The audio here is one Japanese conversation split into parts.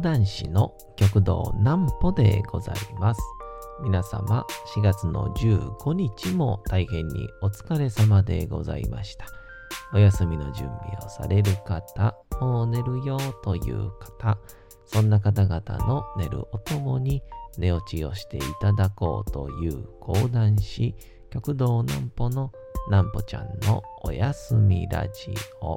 講談師の極道南歩でございます。皆様、4月の15日も大変にお疲れ様でございました。お休みの準備をされる方、もう寝るよという方、そんな方々の寝るおともに寝落ちをしていただこうという講談師、極道南歩の南歩ちゃんのおやすみラジオ。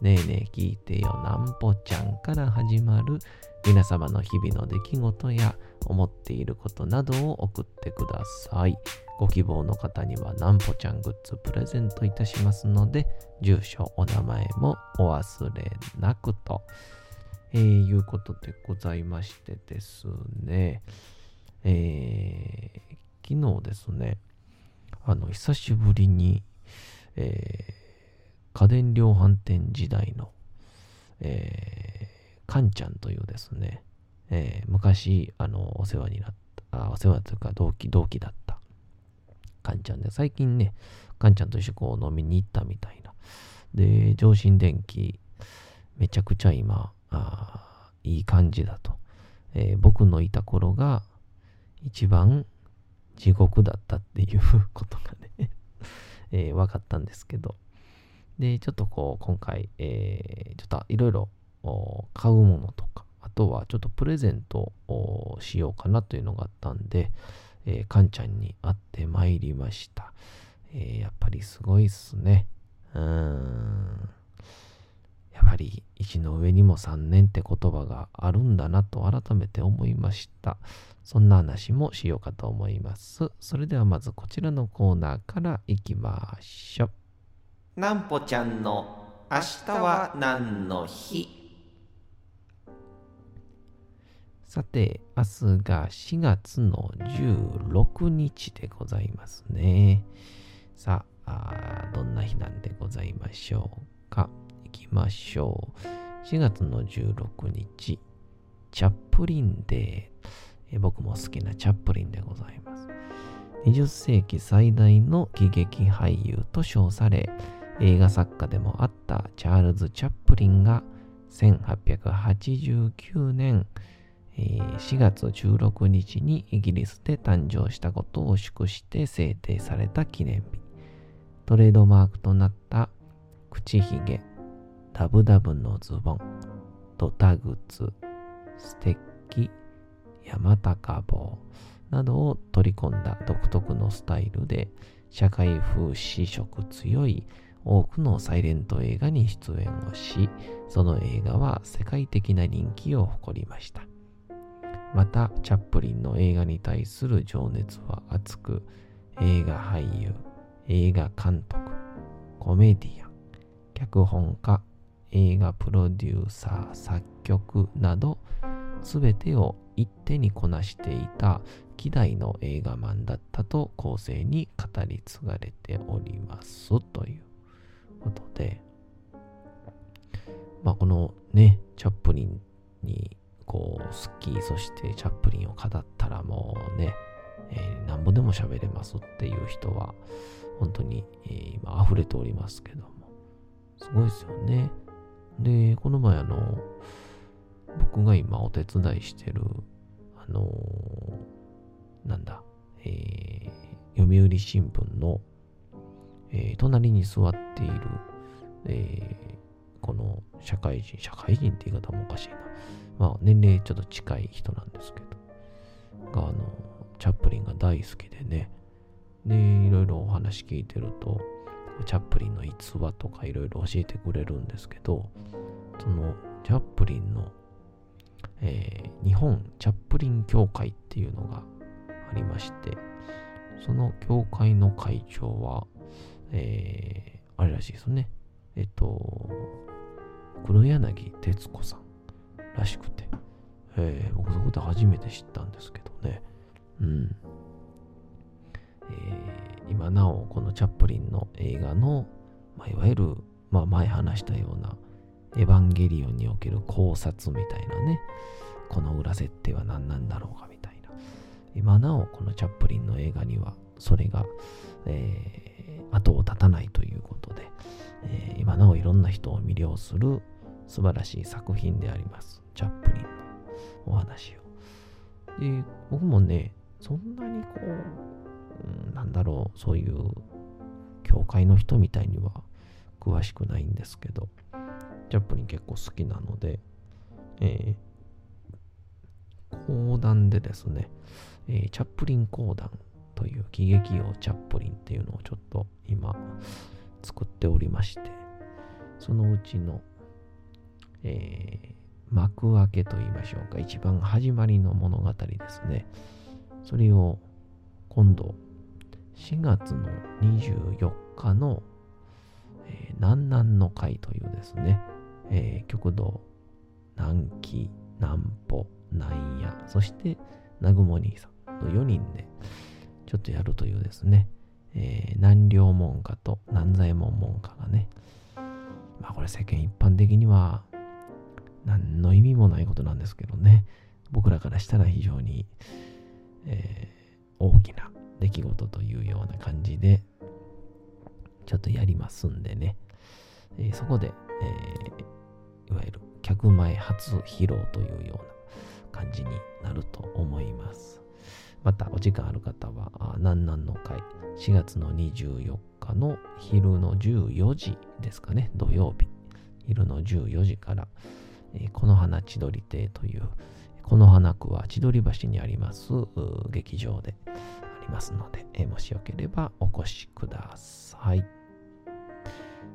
ねえねえ聞いてよ。なんぽちゃんから始まる皆様の日々の出来事や思っていることなどを送ってください。ご希望の方にはなんぽちゃんグッズプレゼントいたしますので、住所、お名前もお忘れなくと、えー、いうことでございましてですね、えー、昨日ですね、あの、久しぶりに、えー家電量販店時代の、えー、カンちゃんというですね、えー、昔、あの、お世話になった、あお世話というか同期、同期だったカンちゃんで、最近ね、カンちゃんと一緒こう飲みに行ったみたいな。で、上新電機、めちゃくちゃ今、あいい感じだと。えー、僕のいた頃が一番地獄だったっていうことがね えー、分かったんですけど、で、ちょっとこう、今回、えー、ちょっといろいろ買うものとか、あとはちょっとプレゼントをしようかなというのがあったんで、えー、かんちゃんに会ってまいりました。えー、やっぱりすごいっすね。うーん。やっぱり一の上にも3年って言葉があるんだなと改めて思いました。そんな話もしようかと思います。それではまずこちらのコーナーからいきましょう。なんぽちゃんの明日は何の日？さて、明日が4月の16日でございますね。さあ、どんな日なんでございましょうか？いきましょう。4月の16日、チャップリンデー。え僕も好きなチャップリンでございます。20世紀最大の喜劇俳優と称され、映画作家でもあったチャールズ・チャップリンが1889年4月16日にイギリスで誕生したことを祝して制定された記念日。トレードマークとなった口ひげ、ダブダブのズボン、ドタ靴、ステッキ、山高帽などを取り込んだ独特のスタイルで社会風刺色強い多くのサイレント映画に出演をし、その映画は世界的な人気を誇りました。また、チャップリンの映画に対する情熱は熱く、映画俳優、映画監督、コメディアン、脚本家、映画プロデューサー、作曲など、すべてを一手にこなしていた希代の映画マンだったと後世に語り継がれておりますということで、まあこのね、チャップリンにこう、スキー、そしてチャップリンを語ったらもうね、えー、なんぼでも喋れますっていう人は、本当に、えー、今溢れておりますけども、すごいですよね。で、この前あの、僕が今お手伝いしてる、あのー、なんだ、えー、読売新聞の、えー、隣に座っている、えー、この社会人、社会人って言い方もおかしいな。まあ、年齢ちょっと近い人なんですけど、が、あの、チャップリンが大好きでね、で、いろいろお話聞いてると、チャップリンの逸話とかいろいろ教えてくれるんですけど、その、チャップリンの、えー、日本チャップリン協会っていうのがありまして、その協会の会長は、えー、あれらしいですね。えっと、黒柳徹子さんらしくて。えー、僕そこで初めて知ったんですけどね。うん。えー、今なおこのチャップリンの映画の、まあ、いわゆる、まあ、前話したようなエヴァンゲリオンにおける考察みたいなね、この裏設定は何なんだろうかみたいな。今なおこのチャップリンの映画にはそれが、えー、後を絶たないということで、えー、今なおいろんな人を魅了する素晴らしい作品であります。チャップリンのお話を。で、僕もね、そんなにこう、うん、なんだろう、そういう教会の人みたいには詳しくないんですけど、チャップリン結構好きなので、えー、講談でですね、えー、チャップリン講談という喜劇王チャップリンっていうのをちょっと今作っておりまして、そのうちの、えー、幕開けと言いましょうか、一番始まりの物語ですね。それを今度4月の24日の、えー、南南の会というですね、えー、極道南紀南歩南野そして南雲兄さんの4人でちょっとやるというですね、えー、南陵門下と南左衛門門下がね。まあこれ世間一般的には何の意味もないことなんですけどね。僕らからしたら非常に、えー、大きな出来事というような感じでちょっとやりますんでね、えー、そこで、えーいわゆる客前初披露というような感じになると思います。またお時間ある方は、南南の会、4月の24日の昼の14時ですかね、土曜日、昼の14時から、えー、この花千鳥亭という、この花区は千鳥橋にあります劇場でありますので、えー、もしよければお越しください。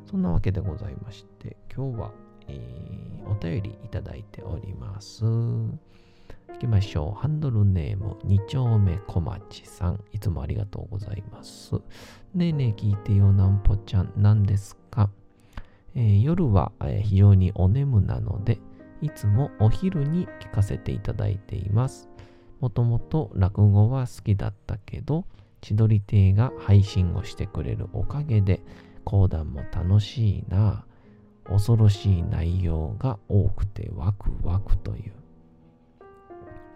そんなわけでございまして、今日はえー、お便りいただいております。行きましょう。ハンドルネーム、二丁目小町さん。いつもありがとうございます。ねえねえ聞いてよ、なんぽちゃん。何ですか、えー、夜は、えー、非常にお眠なので、いつもお昼に聞かせていただいています。もともと落語は好きだったけど、千鳥亭が配信をしてくれるおかげで、講談も楽しいな。恐ろしい内容が多くてワクワクという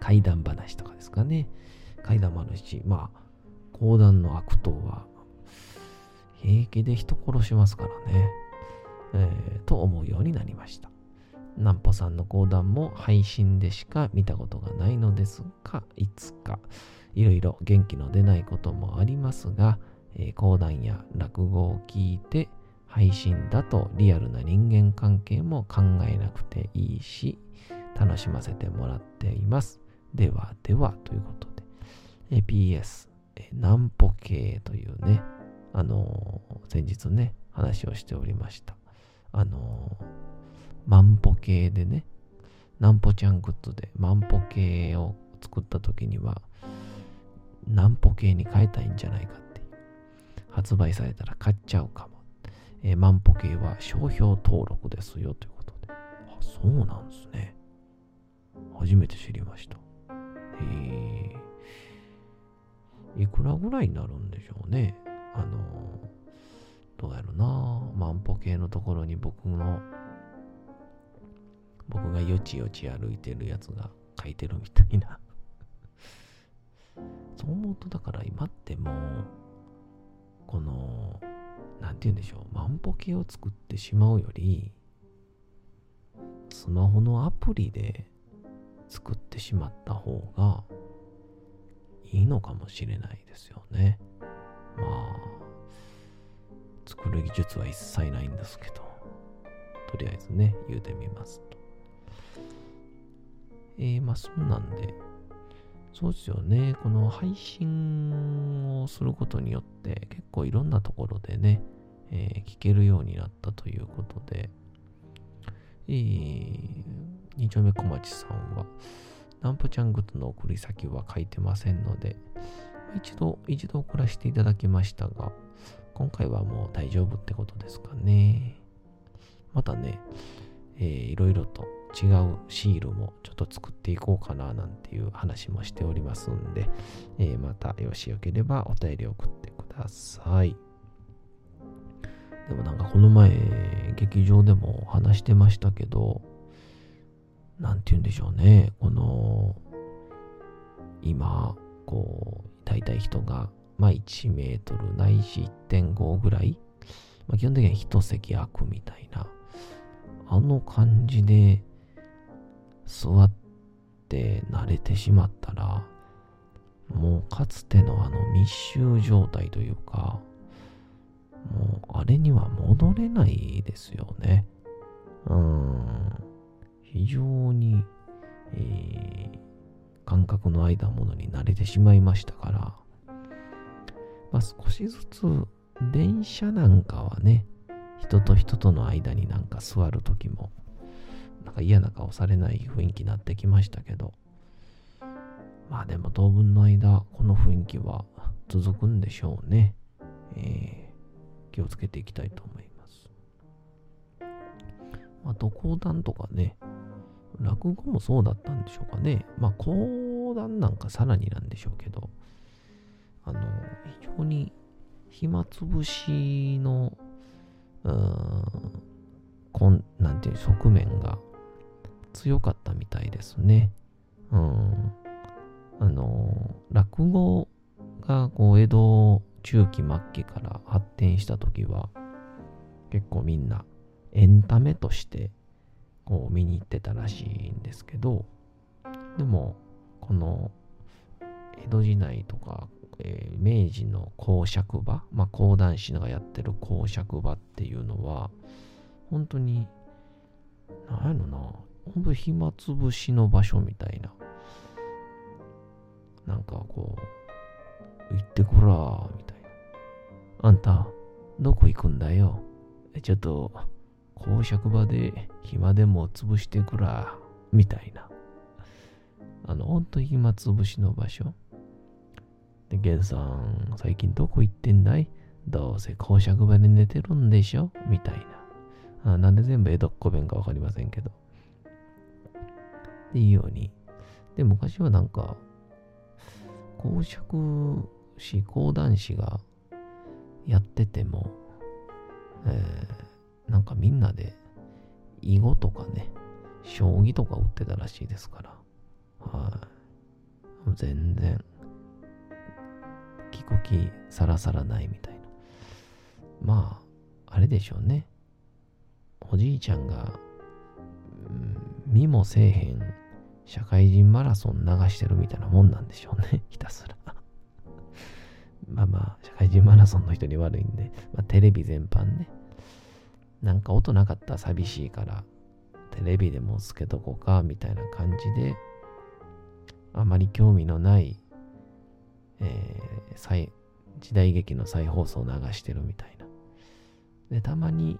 怪談話とかですかね。怪談話。まあ、講談の悪党は平気で人殺しますからね。えー、と思うようになりました。南ポさんの講談も配信でしか見たことがないのですが、いつかいろいろ元気の出ないこともありますが、えー、講談や落語を聞いて配信だとリアルな人間関係も考えなくていいし、楽しませてもらっています。ではではということで、PS、南ポ系というね、あのー、先日ね、話をしておりました。あのー、万歩計でね、南ポちゃんグッズで万歩計を作った時には、南ポ系に変えたいんじゃないかっていう。発売されたら買っちゃうかも。えー、万歩計は商標登録ですよということで。あ、そうなんですね。初めて知りました。へえ。いくらぐらいになるんでしょうね。あの、どうやろな。万歩計のところに僕の、僕がよちよち歩いてるやつが書いてるみたいな そう思うと、だから今ってもう、この、何て言うんでしょう、万歩計を作ってしまうより、スマホのアプリで作ってしまった方がいいのかもしれないですよね。まあ、作る技術は一切ないんですけど、とりあえずね、言うてみますと。えー、まあそんなんで、そうですよね。この配信をすることによって結構いろんなところでね、えー、聞けるようになったということで、えー、二丁目小町さんは、ナンプちゃんグッズの送り先は書いてませんので、一度、一度送らせていただきましたが、今回はもう大丈夫ってことですかね。またね、えー、いろいろと違うシールもちょっと作っていこうかななんていう話もしておりますんで、えー、またよしよければお便り送ってください。でもなんかこの前、劇場でも話してましたけど、なんて言うんでしょうね。この、今、こう、大体人が、まあ1メートルないし1.5ぐらい、まあ、基本的には一席空くみたいな、あの感じで座って慣れてしまったら、もうかつてのあの密集状態というか、もうあれには戻れないですよね。うん。非常に、えー、感覚の間ものに慣れてしまいましたから、まあ、少しずつ電車なんかはね、人と人との間になんか座るときも、なんか嫌な顔されない雰囲気になってきましたけど、まあでも当分の間、この雰囲気は続くんでしょうね。えー気をつけていきたいと思います。あと講談とかね、落語もそうだったんでしょうかね。まあ講談なんかさらになんでしょうけど、あの、非常に暇つぶしの、うん、こん、なんていう側面が強かったみたいですね。うん。あの、落語がこう江戸中期末期から発展した時は結構みんなエンタメとしてこう見に行ってたらしいんですけどでもこの江戸時代とか、えー、明治の公爵場まあ講談師がやってる公爵場っていうのは本当に何やろな本当暇つぶしの場所みたいななんかこう行ってこらみたいな。あんた、どこ行くんだよ？ちょっと、公爵場で暇でも潰してくら、みたいな。あの、ほんと暇つぶしの場所。で、ゲンさん、最近どこ行ってんだい？どうせ公爵場で寝てるんでしょ？みたいな。あなんで全部江戸っ子弁かわかりませんけど。っていうように。で、昔はなんか、公爵士、講談師がやってても、えー、なんかみんなで囲碁とかね、将棋とか売ってたらしいですから、はい。全然、聞く気さらさらないみたいな。まあ、あれでしょうね。おじいちゃんが、見もせえへん社会人マラソン流してるみたいなもんなんでしょうね。ひたすら。まあまあ、社会人マラソンの人に悪いんで、まあ、テレビ全般ね。なんか音なかったら寂しいから、テレビでもつけとこうか、みたいな感じで、あまり興味のない、えー、再時代劇の再放送を流してるみたいな。で、たまに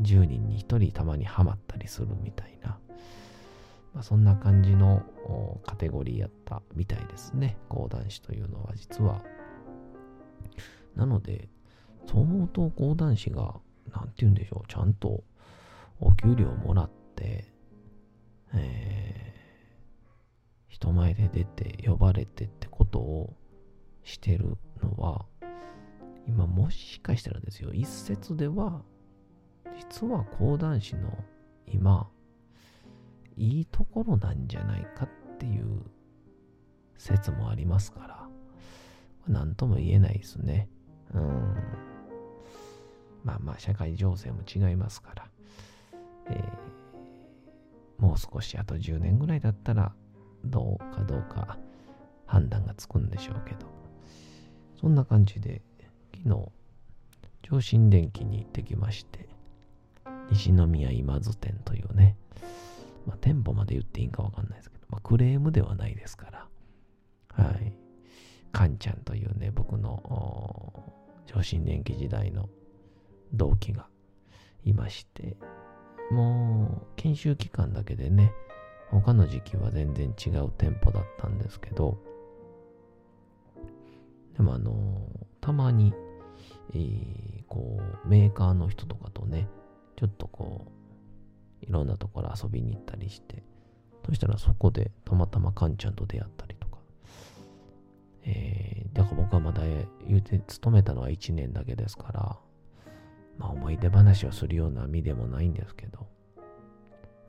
10人に1人たまにハマったりするみたいな。まあ、そんな感じのカテゴリーやったみたいですね。講談師というのは実はなので、そう思うと講談師が、なんて言うんでしょう、ちゃんとお給料もらって、えー、人前で出て呼ばれてってことをしてるのは、今もしかしたらですよ、一説では、実は講談師の今、いいところなんじゃないかっていう説もありますから、なんとも言えないですね。うん。まあまあ、社会情勢も違いますから、えー、もう少しあと10年ぐらいだったら、どうかどうか判断がつくんでしょうけど、そんな感じで、昨日、上新電機に行ってきまして、西宮今津店というね、まあ、店舗まで言っていいんかわかんないですけど、まあ、クレームではないですから、はい。カンちゃんというね、僕の上新電気時代の同期がいまして、もう研修期間だけでね、他の時期は全然違う店舗だったんですけど、でもあのたまに、えー、こう、メーカーの人とかとね、ちょっとこう、いろんなところ遊びに行ったりして、そしたらそこでたまたまカンちゃんと出会ったりとか。えー、だから僕はまだ言うて勤めたのは1年だけですから、まあ思い出話をするような身でもないんですけど、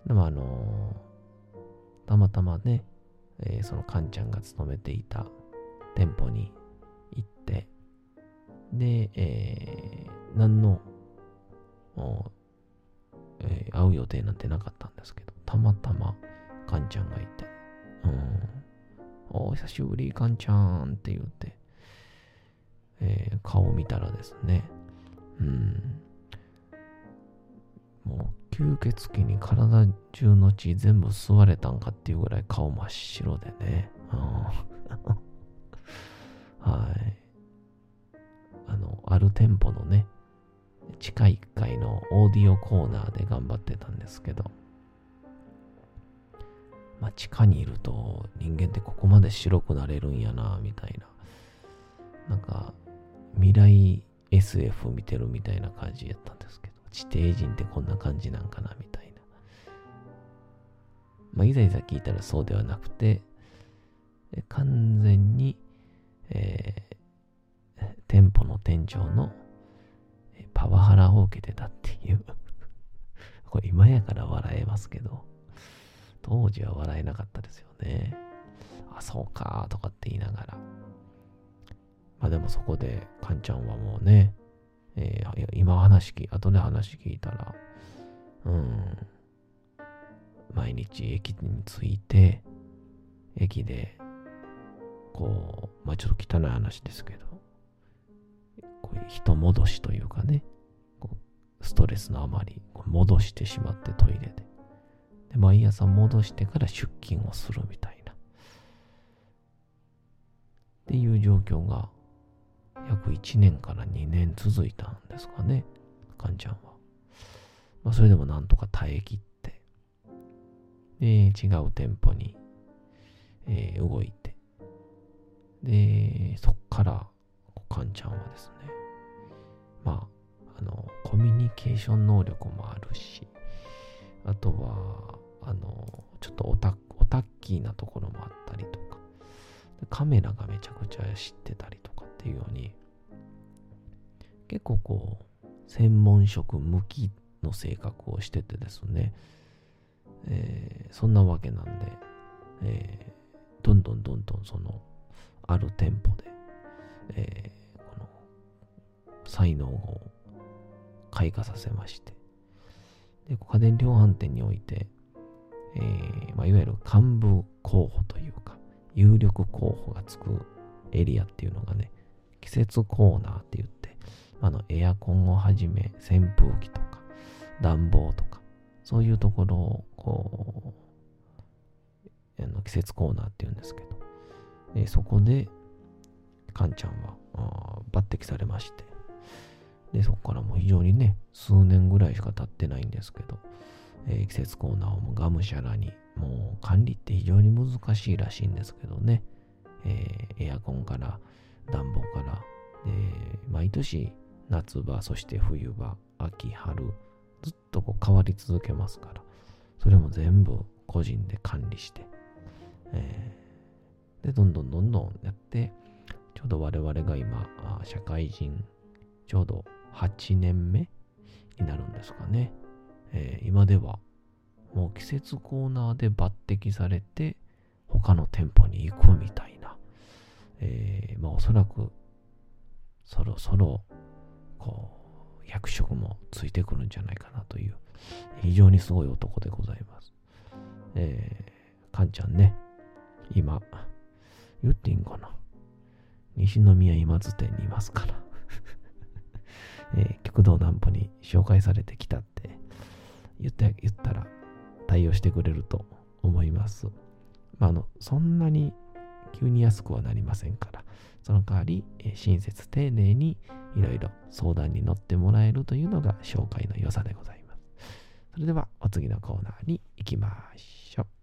でもあのー、たまたまね、えー、そのカンちゃんが勤めていた店舗に行って、で、えー、何の、えー、会う予定なんてなかったんですけど、たまたまカンちゃんがいて、うん、お久しぶり、カンちゃんって言って、えー、顔を見たらですね、うん、もう吸血鬼に体中の血全部吸われたんかっていうぐらい顔真っ白でね。うん、はい。あの、ある店舗のね、地下1階のオーディオコーナーで頑張ってたんですけど、まあ、地下にいると人間ってここまで白くなれるんやな、みたいな。なんか、未来 SF 見てるみたいな感じやったんですけど、地底人ってこんな感じなんかな、みたいな。まあ、いざいざ聞いたらそうではなくて、完全に、えー、店舗の店長のパワハラを受けてたっていう これ今やから笑えますけど、当時は笑えなかったですよね。あ、そうか、とかって言いながら。あでもそこで、カンちゃんはもうね、えー、今話聞、後で話聞いたら、うん、毎日駅に着いて、駅で、こう、まあちょっと汚い話ですけど、こういう人戻しというかね、ストレスのあまり戻してしまってトイレで。で、毎朝戻してから出勤をするみたいな。っていう状況が約1年から2年続いたんですかね、かんちゃんは。まあ、それでもなんとか耐え切って、で、違う店舗に、えー、動いて、で、そっから、かんちゃんはですね、まあ、あの、コミュニケーション能力もあるし、あとは、あの、ちょっとオタオタッキーなところもあったりとか、カメラがめちゃくちゃ知ってたりとかっていうように、結構こう、専門職向きの性格をしててですね、えー、そんなわけなんで、えー、どんどんどんどんその、ある店舗で、えー、この、才能を開花させまして、で、家電量販店において、えーまあ、いわゆる幹部候補というか、有力候補がつくエリアっていうのがね、季節コーナーって言って、あのエアコンをはじめ扇風機とか暖房とか、そういうところをこう、あの季節コーナーって言うんですけど、え、そこで、カンちゃんは抜擢されまして、で、そこからもう非常にね、数年ぐらいしか経ってないんですけど、えー、季節コーナーをもがむしゃらに、もう管理って非常に難しいらしいんですけどね、えー、エアコンから暖房から、えー、毎年夏場、そして冬場、秋、春、ずっとこう変わり続けますから、それも全部個人で管理して、えー、で、どんどんどんどんやって、ちょうど我々が今、社会人、ちょうど8年目になるんですかね。えー、今ではもう季節コーナーで抜擢されて他の店舗に行くみたいな、えー、まあおそらくそろそろこう役職もついてくるんじゃないかなという非常にすごい男でございます。えー、かんちゃんね、今、言っていいんかな西宮今津店にいますから えー、極道南歩に紹介されてきたって言って言ったら対応してくれると思います。まあ、あのそんなに急に安くはなりませんから、その代わり、え親切丁寧にいろいろ相談に乗ってもらえるというのが紹介の良さでございます。それではお次のコーナーに行きましょう。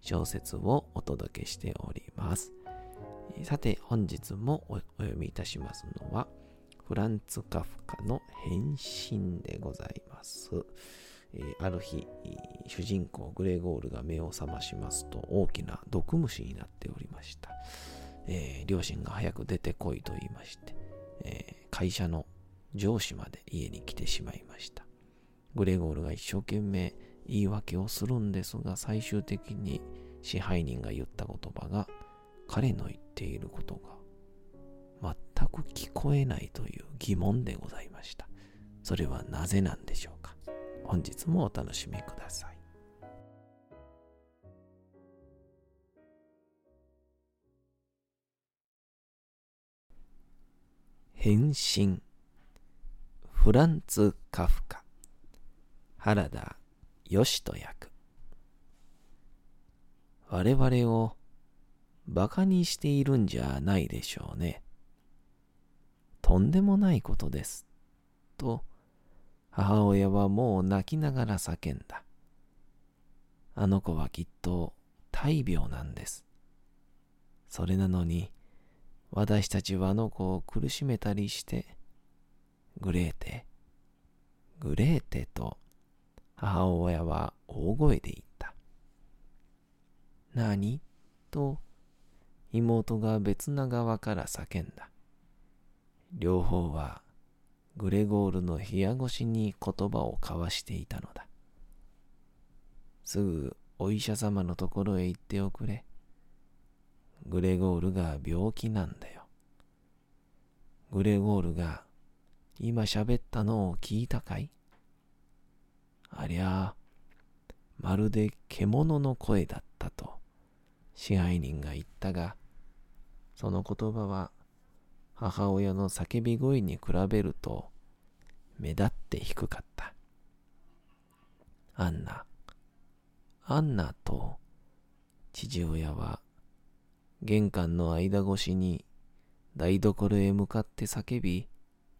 小説をお届けしております。さて、本日もお読みいたしますのは、フランツ・カフカの変身でございます。えーある日、主人公グレゴールが目を覚ましますと大きな毒虫になっておりました。えー両親が早く出てこいと言いまして、えー会社の上司まで家に来てしまいました。グレゴールが一生懸命言い訳をするんですが、最終的に支配人が言った言葉が、彼の言っていることが全く聞こえないという疑問でございました。それはなぜなんでしょうか？本日もお楽しみください。変身フランツ・カフカ原田義人役我々を馬鹿にしているんじゃないでしょうね。とんでもないことです。と、母親はもう泣きながら叫んだ。あの子はきっと大病なんです。それなのに、私たちはあの子を苦しめたりして、グレーテ、グレーテと母親は大声で言った。何？と妹が別な側から叫んだ。両方はグレゴールの部屋越しに言葉を交わしていたのだ。すぐお医者様のところへ行っておくれ。グレゴールが病気なんだよ。グレゴールが今喋ったのを聞いたかい？ありゃあ、まるで獣の声だったと支配人が言ったが、その言葉は母親の叫び声に比べると目立って低かった。アンナ、アンナと父親は玄関の間越しに台所へ向かって叫び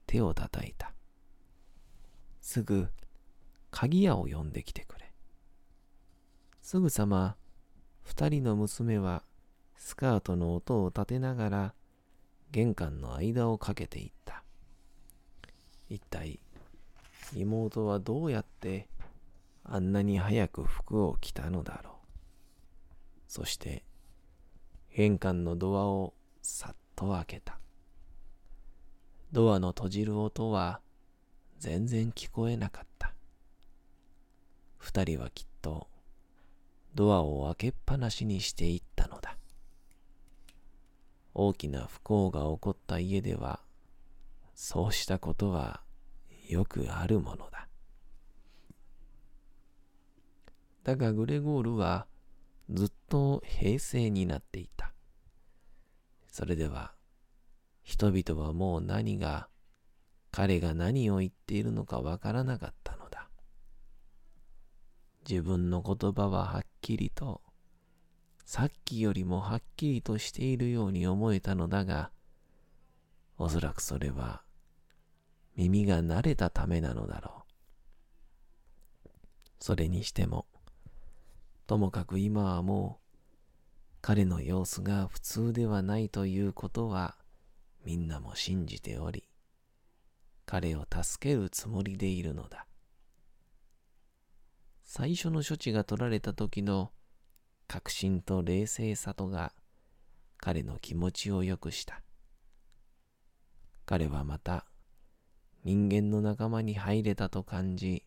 手を叩いた。すぐ鍵屋を呼んできてくれ。すぐさま二人の娘はスカートの音を立てながら玄関の間をかけていった。一体妹はどうやってあんなに早く服を着たのだろう。そして玄関のドアをさっと開けた。ドアの閉じる音は全然聞こえなかった。二人はきっとドアを開けっぱなしにしていったのだ。大きな不幸が起こった家では、そうしたことはよくあるものだ。だがグレゴールはずっと平静になっていた。それでは、人々はもう何が、彼が何を言っているのかわからなかった。自分の言葉ははっきりと、さっきよりもはっきりとしているように思えたのだが、おそらくそれは耳が慣れたためなのだろう。それにしても、ともかく今はもう彼の様子が普通ではないということはみんなも信じており、彼を助けるつもりでいるのだ。最初の処置が取られた時の確信と冷静さとが彼の気持ちを良くした。彼はまた人間の仲間に入れたと感じ、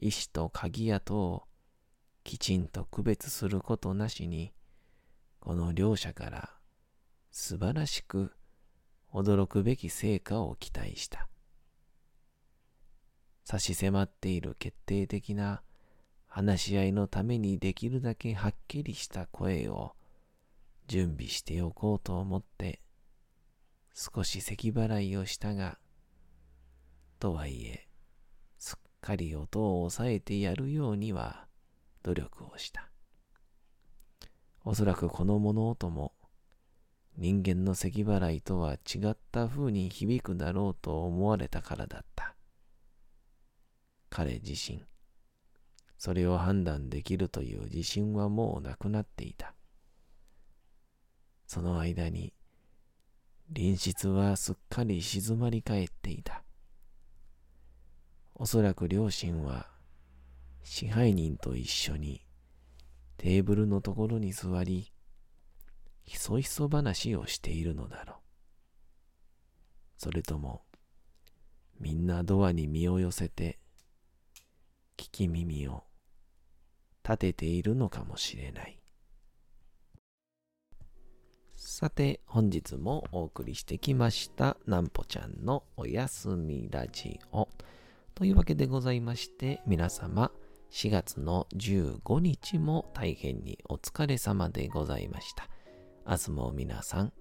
医師と鍵屋とをきちんと区別することなしに、この両者から素晴らしく驚くべき成果を期待した。差し迫っている決定的な話し合いのためにできるだけはっきりした声を準備しておこうと思って少し咳払いをしたが、とはいえ、すっかり音を抑えてやるようには努力をした。おそらくこの物音も人間の咳払いとは違った風に響くだろうと思われたからだった。彼自身、それを判断できるという自信はもうなくなっていた。その間に、隣室はすっかり静まり返っていた。おそらく両親は支配人と一緒にテーブルのところに座り、ひそひそ話をしているのだろう。それとも、みんなドアに身を寄せて、聞き耳を立てているのかもしれない。さて、本日もお送りしてきました、なんぽちゃんのおやすみラジオ。というわけでございまして、皆様、4月の15日も大変にお疲れ様でございました。明日も皆さん、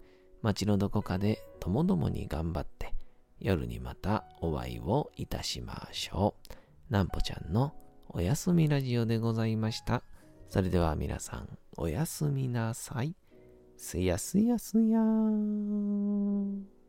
街のどこかでともどもに頑張って、夜にまたお会いをいたしましょう。なんぽちゃんのおやすみラジオでございました。それでは皆さん、おやすみなさい。すやすやすやーん。